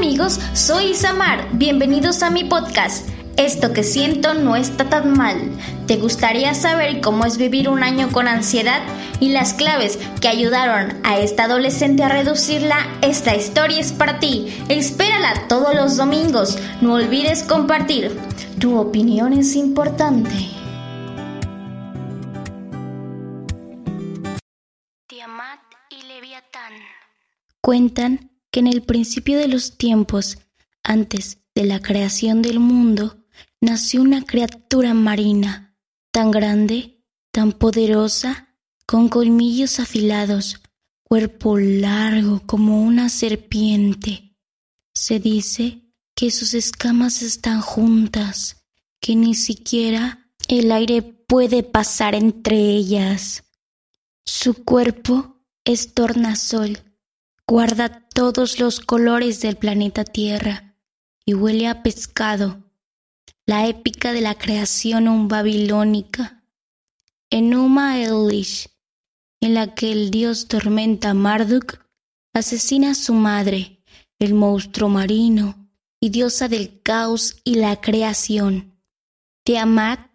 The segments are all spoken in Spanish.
amigos, soy Isamar. Bienvenidos a mi podcast. Esto que siento no está tan mal. ¿Te gustaría saber cómo es vivir un año con ansiedad y las claves que ayudaron a esta adolescente a reducirla? Esta historia es para ti. Espérala todos los domingos. No olvides compartir. Tu opinión es importante. Tiamat y Leviatán. Cuentan que en el principio de los tiempos, antes de la creación del mundo, nació una criatura marina, tan grande, tan poderosa, con colmillos afilados, cuerpo largo como una serpiente. Se dice que sus escamas están juntas, que ni siquiera el aire puede pasar entre ellas. Su cuerpo es tornasol guarda todos los colores del planeta Tierra y huele a pescado, la épica de la creación un babilónica. Enuma Elish, en la que el dios tormenta Marduk asesina a su madre, el monstruo marino y diosa del caos y la creación. Tiamat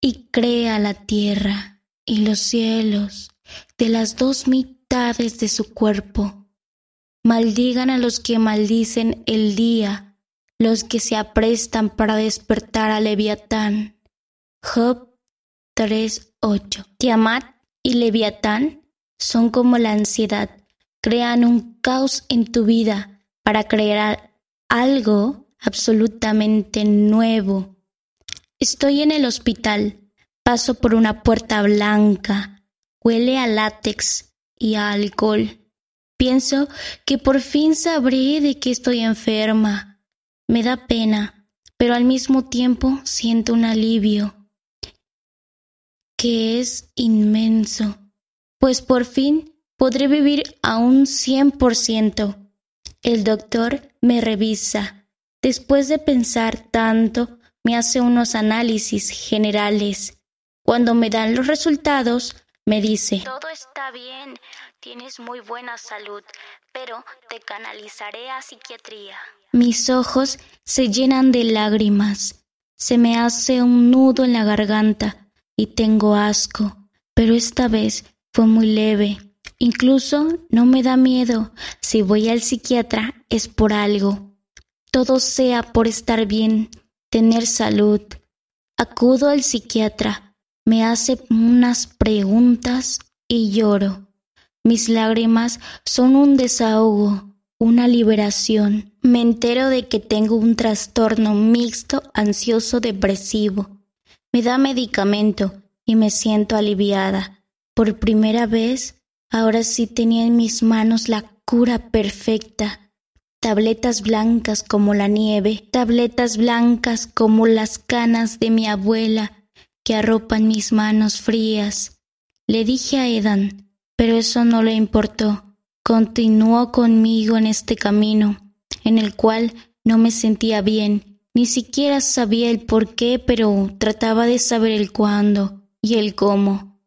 y crea la tierra y los cielos de las dos mitades de su cuerpo Maldigan a los que maldicen el día, los que se aprestan para despertar a Leviatán. Job 3.8. Tiamat y Leviatán son como la ansiedad, crean un caos en tu vida para crear algo absolutamente nuevo. Estoy en el hospital, paso por una puerta blanca, huele a látex y a alcohol. Pienso que por fin sabré de que estoy enferma. Me da pena, pero al mismo tiempo siento un alivio que es inmenso, pues por fin podré vivir a un cien por ciento. El doctor me revisa. Después de pensar tanto, me hace unos análisis generales. Cuando me dan los resultados, me dice, Todo está bien, tienes muy buena salud, pero te canalizaré a psiquiatría. Mis ojos se llenan de lágrimas, se me hace un nudo en la garganta y tengo asco, pero esta vez fue muy leve. Incluso no me da miedo. Si voy al psiquiatra es por algo. Todo sea por estar bien, tener salud. Acudo al psiquiatra me hace unas preguntas y lloro. Mis lágrimas son un desahogo, una liberación. Me entero de que tengo un trastorno mixto ansioso depresivo. Me da medicamento y me siento aliviada. Por primera vez, ahora sí tenía en mis manos la cura perfecta. Tabletas blancas como la nieve, tabletas blancas como las canas de mi abuela, que arropan mis manos frías. Le dije a Edan, pero eso no le importó. Continuó conmigo en este camino, en el cual no me sentía bien, ni siquiera sabía el por qué, pero trataba de saber el cuándo y el cómo.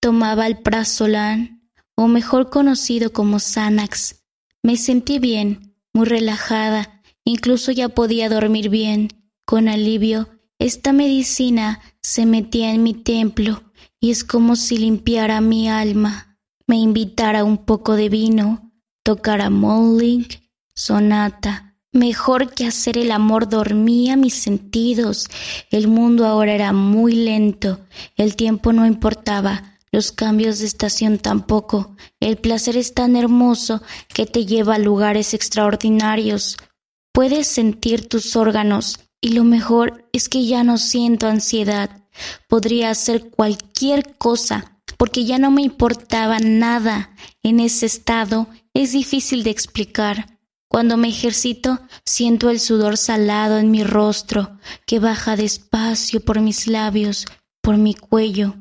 Tomaba el prazolán, o mejor conocido como Xanax. Me sentí bien, muy relajada, incluso ya podía dormir bien, con alivio esta medicina se metía en mi templo y es como si limpiara mi alma, me invitara un poco de vino, tocara Molling, sonata. Mejor que hacer el amor dormía mis sentidos. El mundo ahora era muy lento, el tiempo no importaba, los cambios de estación tampoco. El placer es tan hermoso que te lleva a lugares extraordinarios. Puedes sentir tus órganos y lo mejor es que ya no siento ansiedad. Podría hacer cualquier cosa porque ya no me importaba nada. En ese estado es difícil de explicar. Cuando me ejercito siento el sudor salado en mi rostro que baja despacio por mis labios, por mi cuello.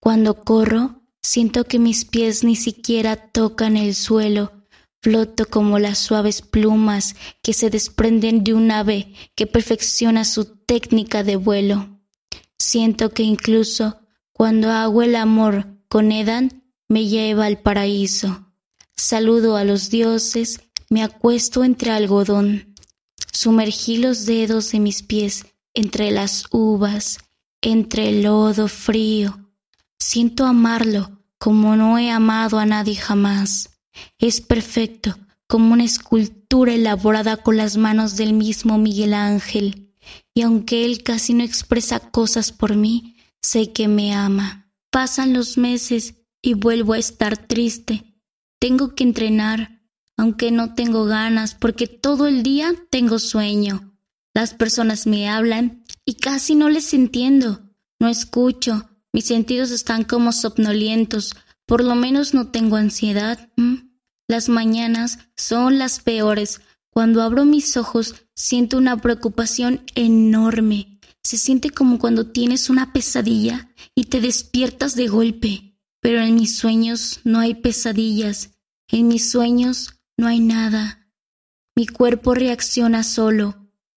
Cuando corro siento que mis pies ni siquiera tocan el suelo Floto como las suaves plumas que se desprenden de un ave que perfecciona su técnica de vuelo. Siento que incluso cuando hago el amor con Edan me lleva al paraíso. Saludo a los dioses, me acuesto entre algodón. Sumergí los dedos de mis pies entre las uvas, entre el lodo frío. Siento amarlo como no he amado a nadie jamás. Es perfecto, como una escultura elaborada con las manos del mismo Miguel Ángel, y aunque él casi no expresa cosas por mí, sé que me ama. Pasan los meses y vuelvo a estar triste. Tengo que entrenar, aunque no tengo ganas, porque todo el día tengo sueño. Las personas me hablan y casi no les entiendo. No escucho, mis sentidos están como somnolientos, por lo menos no tengo ansiedad. Las mañanas son las peores. Cuando abro mis ojos siento una preocupación enorme. Se siente como cuando tienes una pesadilla y te despiertas de golpe. Pero en mis sueños no hay pesadillas. En mis sueños no hay nada. Mi cuerpo reacciona solo.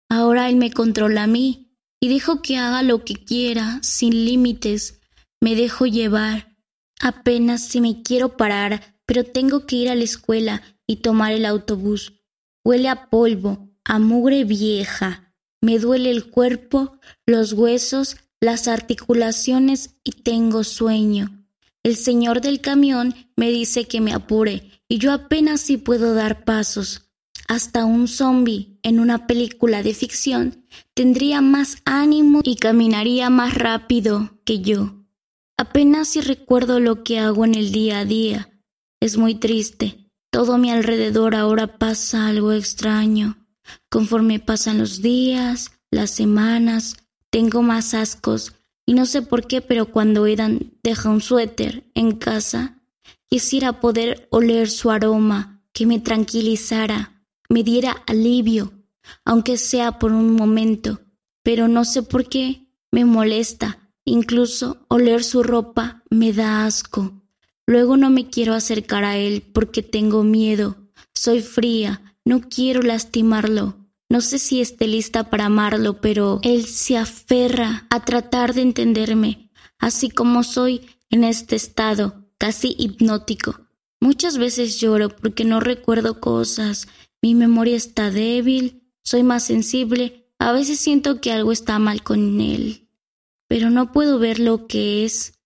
Ahora él me controla a mí y dejo que haga lo que quiera, sin límites. Me dejo llevar. Apenas si me quiero parar, pero tengo que ir a la escuela y tomar el autobús. Huele a polvo, a mugre vieja. Me duele el cuerpo, los huesos, las articulaciones y tengo sueño. El señor del camión me dice que me apure y yo apenas si puedo dar pasos. Hasta un zombi en una película de ficción tendría más ánimo y caminaría más rápido que yo. Apenas si recuerdo lo que hago en el día a día. Es muy triste. Todo a mi alrededor ahora pasa algo extraño. Conforme pasan los días, las semanas, tengo más ascos y no sé por qué, pero cuando Edan deja un suéter en casa, quisiera poder oler su aroma, que me tranquilizara, me diera alivio, aunque sea por un momento, pero no sé por qué me molesta Incluso oler su ropa me da asco. Luego no me quiero acercar a él porque tengo miedo. Soy fría, no quiero lastimarlo. No sé si esté lista para amarlo, pero él se aferra a tratar de entenderme, así como soy en este estado, casi hipnótico. Muchas veces lloro porque no recuerdo cosas, mi memoria está débil, soy más sensible, a veces siento que algo está mal con él pero no puedo ver lo que es.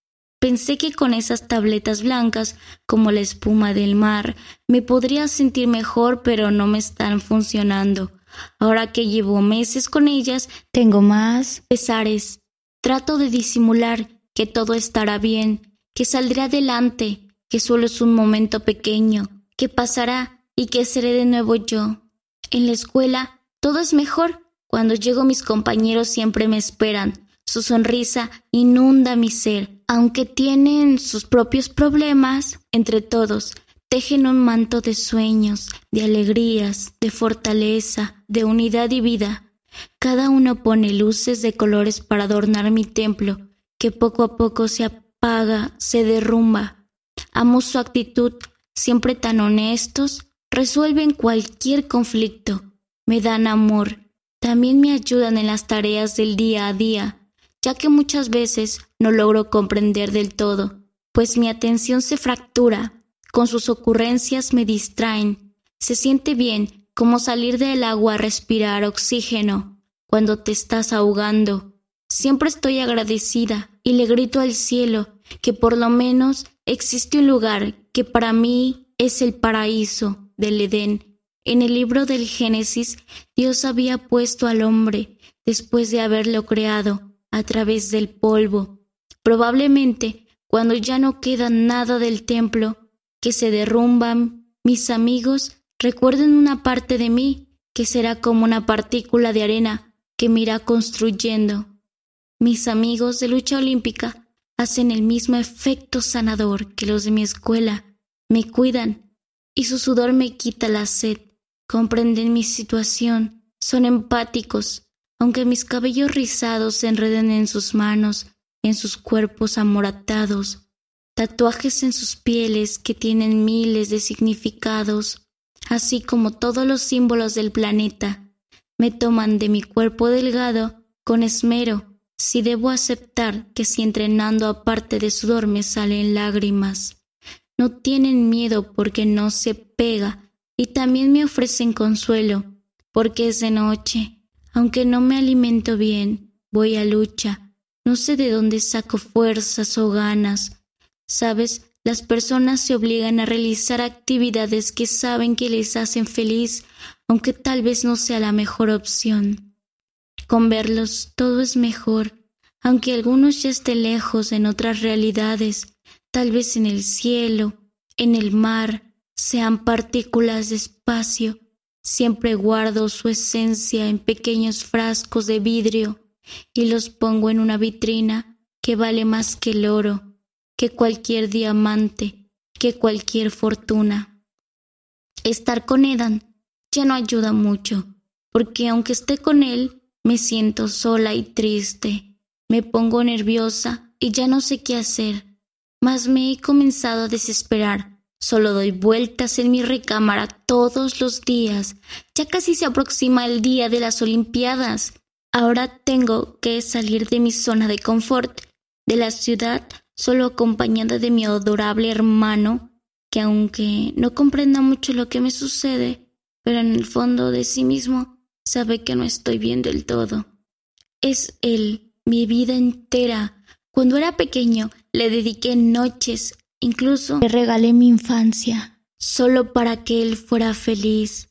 Pensé que con esas tabletas blancas, como la espuma del mar, me podría sentir mejor, pero no me están funcionando. Ahora que llevo meses con ellas, tengo más pesares. Trato de disimular que todo estará bien, que saldré adelante, que solo es un momento pequeño, que pasará y que seré de nuevo yo. En la escuela todo es mejor. Cuando llego mis compañeros siempre me esperan, su sonrisa inunda mi ser. Aunque tienen sus propios problemas, entre todos tejen un manto de sueños, de alegrías, de fortaleza, de unidad y vida. Cada uno pone luces de colores para adornar mi templo, que poco a poco se apaga, se derrumba. Amo su actitud, siempre tan honestos, resuelven cualquier conflicto, me dan amor, también me ayudan en las tareas del día a día, ya que muchas veces no logro comprender del todo, pues mi atención se fractura, con sus ocurrencias me distraen. Se siente bien como salir del agua a respirar oxígeno cuando te estás ahogando. Siempre estoy agradecida y le grito al cielo que por lo menos existe un lugar que para mí es el paraíso del Edén. En el libro del Génesis, Dios había puesto al hombre, después de haberlo creado, a través del polvo. Probablemente cuando ya no queda nada del templo, que se derrumban, mis amigos recuerden una parte de mí que será como una partícula de arena que me irá construyendo. Mis amigos de lucha olímpica hacen el mismo efecto sanador que los de mi escuela. Me cuidan y su sudor me quita la sed. Comprenden mi situación, son empáticos, aunque mis cabellos rizados se enreden en sus manos, en sus cuerpos amoratados, tatuajes en sus pieles que tienen miles de significados, así como todos los símbolos del planeta, me toman de mi cuerpo delgado con esmero, si debo aceptar que si entrenando aparte de sudor me salen lágrimas. No tienen miedo porque no se pega y también me ofrecen consuelo, porque es de noche. Aunque no me alimento bien, voy a lucha. No sé de dónde saco fuerzas o ganas. Sabes, las personas se obligan a realizar actividades que saben que les hacen feliz, aunque tal vez no sea la mejor opción. Con verlos todo es mejor, aunque algunos ya estén lejos en otras realidades, tal vez en el cielo, en el mar, sean partículas de espacio, siempre guardo su esencia en pequeños frascos de vidrio y los pongo en una vitrina que vale más que el oro, que cualquier diamante, que cualquier fortuna. Estar con Edan ya no ayuda mucho, porque aunque esté con él, me siento sola y triste, me pongo nerviosa y ya no sé qué hacer, mas me he comenzado a desesperar. Solo doy vueltas en mi recámara todos los días. Ya casi se aproxima el día de las Olimpiadas. Ahora tengo que salir de mi zona de confort, de la ciudad, solo acompañada de mi adorable hermano, que aunque no comprenda mucho lo que me sucede, pero en el fondo de sí mismo sabe que no estoy bien del todo. Es él, mi vida entera. Cuando era pequeño le dediqué noches, incluso le regalé mi infancia, solo para que él fuera feliz.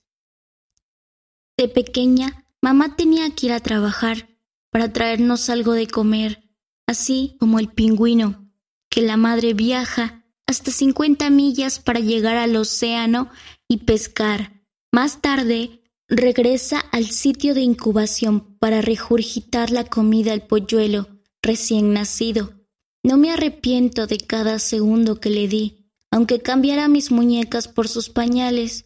De pequeña, mamá tenía que ir a trabajar para traernos algo de comer, así como el pingüino, que la madre viaja hasta cincuenta millas para llegar al océano y pescar. Más tarde, regresa al sitio de incubación para regurgitar la comida al polluelo recién nacido. No me arrepiento de cada segundo que le di, aunque cambiara mis muñecas por sus pañales,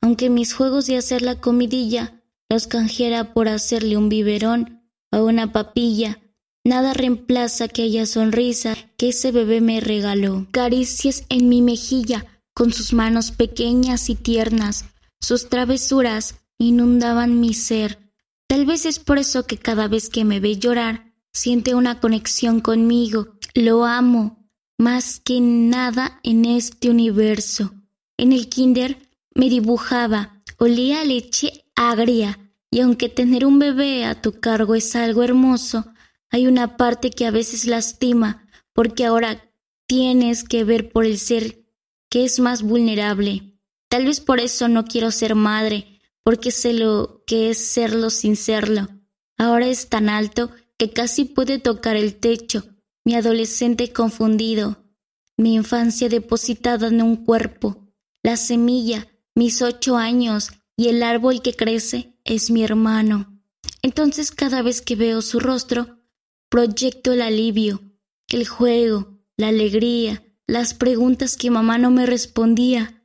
aunque mis juegos de hacer la comidilla los canjeara por hacerle un biberón o una papilla, nada reemplaza aquella sonrisa que ese bebé me regaló. Caricias en mi mejilla con sus manos pequeñas y tiernas, sus travesuras inundaban mi ser. Tal vez es por eso que cada vez que me ve llorar, siente una conexión conmigo. Lo amo más que nada en este universo. En el kinder me dibujaba, olía leche agria, y aunque tener un bebé a tu cargo es algo hermoso, hay una parte que a veces lastima, porque ahora tienes que ver por el ser que es más vulnerable. Tal vez por eso no quiero ser madre, porque sé lo que es serlo sin serlo. Ahora es tan alto que casi puede tocar el techo, mi adolescente confundido, mi infancia depositada en un cuerpo, la semilla, mis ocho años y el árbol que crece es mi hermano. Entonces cada vez que veo su rostro, proyecto el alivio, el juego, la alegría, las preguntas que mamá no me respondía,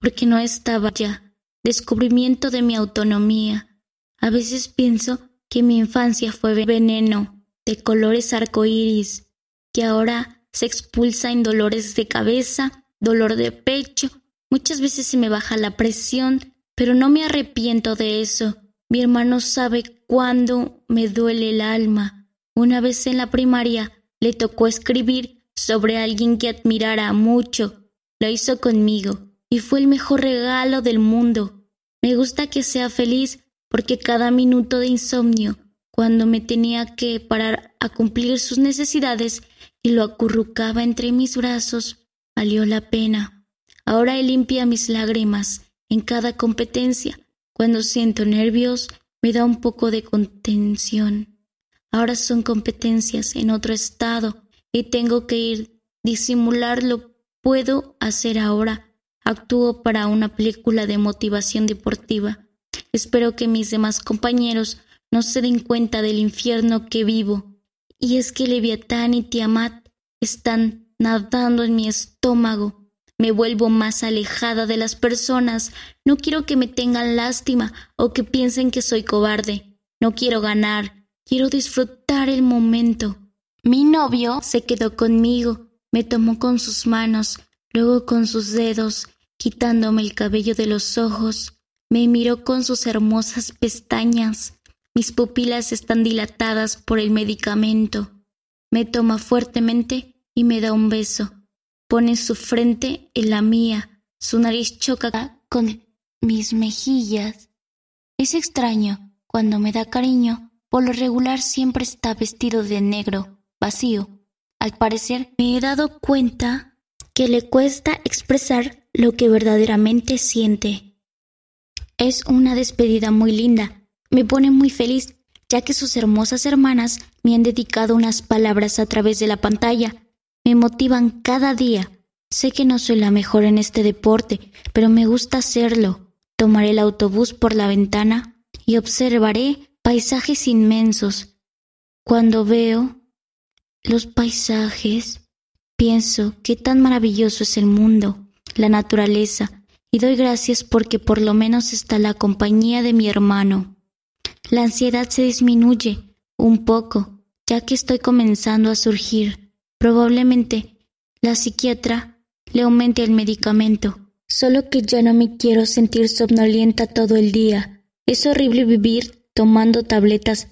porque no estaba ya. Descubrimiento de mi autonomía. A veces pienso que mi infancia fue veneno, de colores arcoíris, que ahora se expulsa en dolores de cabeza, dolor de pecho. Muchas veces se me baja la presión, pero no me arrepiento de eso. Mi hermano sabe cuándo me duele el alma. Una vez en la primaria le tocó escribir sobre alguien que admirara mucho. Lo hizo conmigo y fue el mejor regalo del mundo. Me gusta que sea feliz porque cada minuto de insomnio, cuando me tenía que parar a cumplir sus necesidades y lo acurrucaba entre mis brazos, valió la pena. Ahora él limpia mis lágrimas en cada competencia. Cuando siento nervios, me da un poco de contención. Ahora son competencias en otro estado y tengo que ir disimularlo. Puedo hacer ahora Actúo para una película de motivación deportiva. Espero que mis demás compañeros no se den cuenta del infierno que vivo. Y es que Leviatán y Tiamat están nadando en mi estómago. Me vuelvo más alejada de las personas. No quiero que me tengan lástima o que piensen que soy cobarde. No quiero ganar. Quiero disfrutar el momento. Mi novio se quedó conmigo. Me tomó con sus manos Luego con sus dedos, quitándome el cabello de los ojos, me miró con sus hermosas pestañas. Mis pupilas están dilatadas por el medicamento. Me toma fuertemente y me da un beso. Pone su frente en la mía. Su nariz choca con mis mejillas. Es extraño, cuando me da cariño, por lo regular siempre está vestido de negro, vacío. Al parecer me he dado cuenta que le cuesta expresar lo que verdaderamente siente. Es una despedida muy linda. Me pone muy feliz, ya que sus hermosas hermanas me han dedicado unas palabras a través de la pantalla. Me motivan cada día. Sé que no soy la mejor en este deporte, pero me gusta hacerlo. Tomaré el autobús por la ventana y observaré paisajes inmensos. Cuando veo los paisajes, pienso qué tan maravilloso es el mundo, la naturaleza, y doy gracias porque por lo menos está la compañía de mi hermano. La ansiedad se disminuye un poco, ya que estoy comenzando a surgir. Probablemente la psiquiatra le aumente el medicamento, solo que ya no me quiero sentir somnolienta todo el día. Es horrible vivir tomando tabletas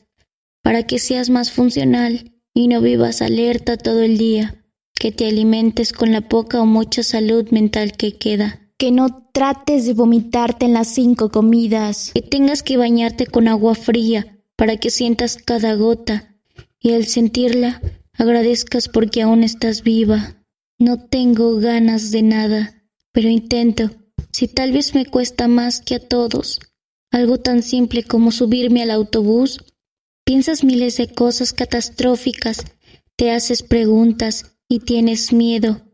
para que seas más funcional y no vivas alerta todo el día, que te alimentes con la poca o mucha salud mental que queda, que no trates de vomitarte en las cinco comidas, que tengas que bañarte con agua fría para que sientas cada gota y al sentirla agradezcas porque aún estás viva. No tengo ganas de nada, pero intento, si tal vez me cuesta más que a todos, algo tan simple como subirme al autobús, piensas miles de cosas catastróficas, te haces preguntas y tienes miedo.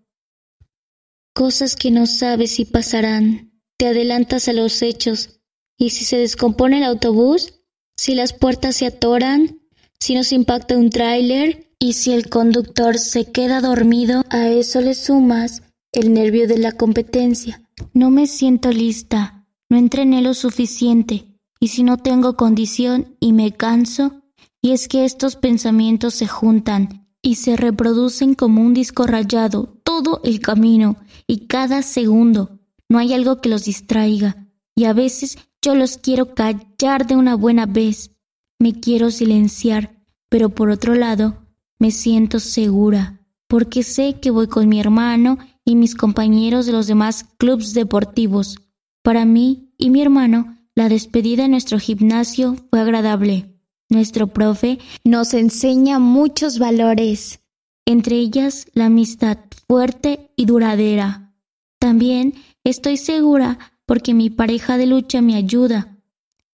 Cosas que no sabes si pasarán, te adelantas a los hechos, y si se descompone el autobús, si las puertas se atoran, si nos impacta un tráiler y si el conductor se queda dormido, a eso le sumas el nervio de la competencia. No me siento lista, no entrené lo suficiente, y si no tengo condición y me canso, y es que estos pensamientos se juntan y se reproducen como un disco rayado todo el camino y cada segundo. No hay algo que los distraiga, y a veces yo los quiero callar de una buena vez. Me quiero silenciar, pero por otro lado, me siento segura, porque sé que voy con mi hermano y mis compañeros de los demás clubes deportivos. Para mí y mi hermano, la despedida en nuestro gimnasio fue agradable. Nuestro profe nos enseña muchos valores, entre ellas la amistad fuerte y duradera. También estoy segura porque mi pareja de lucha me ayuda.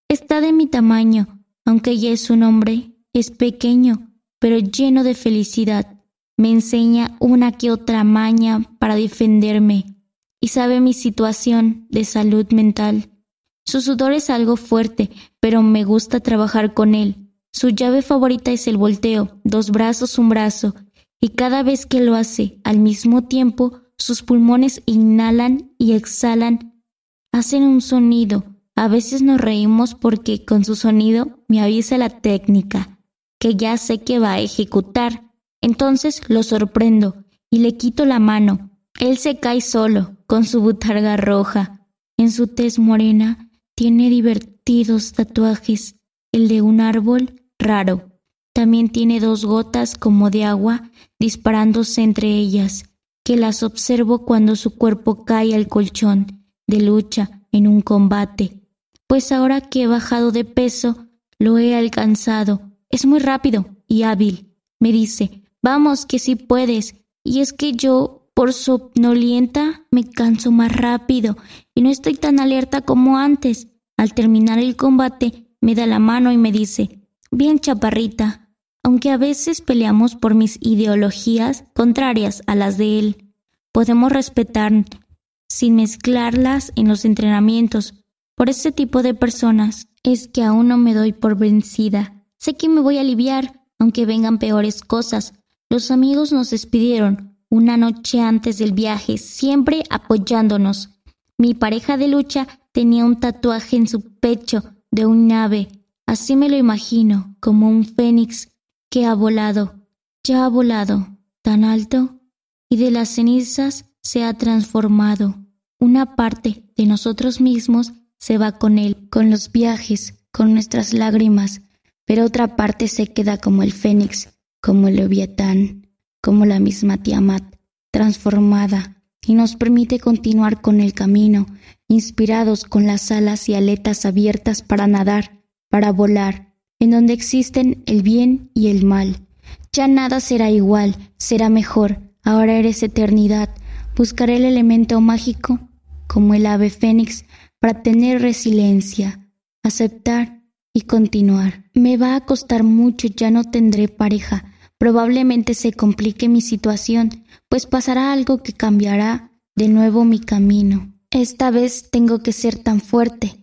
Está de mi tamaño, aunque ella es un hombre, es pequeño, pero lleno de felicidad. Me enseña una que otra maña para defenderme y sabe mi situación de salud mental. Su sudor es algo fuerte, pero me gusta trabajar con él. Su llave favorita es el volteo, dos brazos, un brazo, y cada vez que lo hace al mismo tiempo, sus pulmones inhalan y exhalan, hacen un sonido. A veces nos reímos porque con su sonido me avisa la técnica, que ya sé que va a ejecutar. Entonces lo sorprendo y le quito la mano, él se cae solo, con su butarga roja. En su tez morena tiene divertidos tatuajes, el de un árbol raro. También tiene dos gotas como de agua disparándose entre ellas, que las observo cuando su cuerpo cae al colchón de lucha en un combate. Pues ahora que he bajado de peso, lo he alcanzado. Es muy rápido y hábil. Me dice, vamos, que si puedes. Y es que yo por somnolienta me canso más rápido y no estoy tan alerta como antes. Al terminar el combate, me da la mano y me dice, bien chaparrita, aunque a veces peleamos por mis ideologías contrarias a las de él, podemos respetar sin mezclarlas en los entrenamientos. Por este tipo de personas es que aún no me doy por vencida. Sé que me voy a aliviar, aunque vengan peores cosas. Los amigos nos despidieron, una noche antes del viaje, siempre apoyándonos. Mi pareja de lucha tenía un tatuaje en su pecho de un ave. Así me lo imagino, como un fénix que ha volado, ya ha volado, tan alto, y de las cenizas se ha transformado. Una parte de nosotros mismos se va con él, con los viajes, con nuestras lágrimas, pero otra parte se queda como el fénix, como el leviatán como la misma Tiamat, transformada, y nos permite continuar con el camino, inspirados con las alas y aletas abiertas para nadar, para volar, en donde existen el bien y el mal. Ya nada será igual, será mejor, ahora eres eternidad. Buscaré el elemento mágico, como el ave fénix, para tener resiliencia, aceptar y continuar. Me va a costar mucho, ya no tendré pareja. Probablemente se complique mi situación, pues pasará algo que cambiará de nuevo mi camino. Esta vez tengo que ser tan fuerte,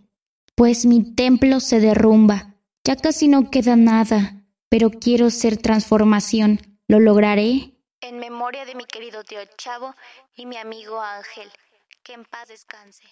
pues mi templo se derrumba. Ya casi no queda nada, pero quiero ser transformación. ¿Lo lograré? En memoria de mi querido tío Chavo y mi amigo Ángel, que en paz descanse.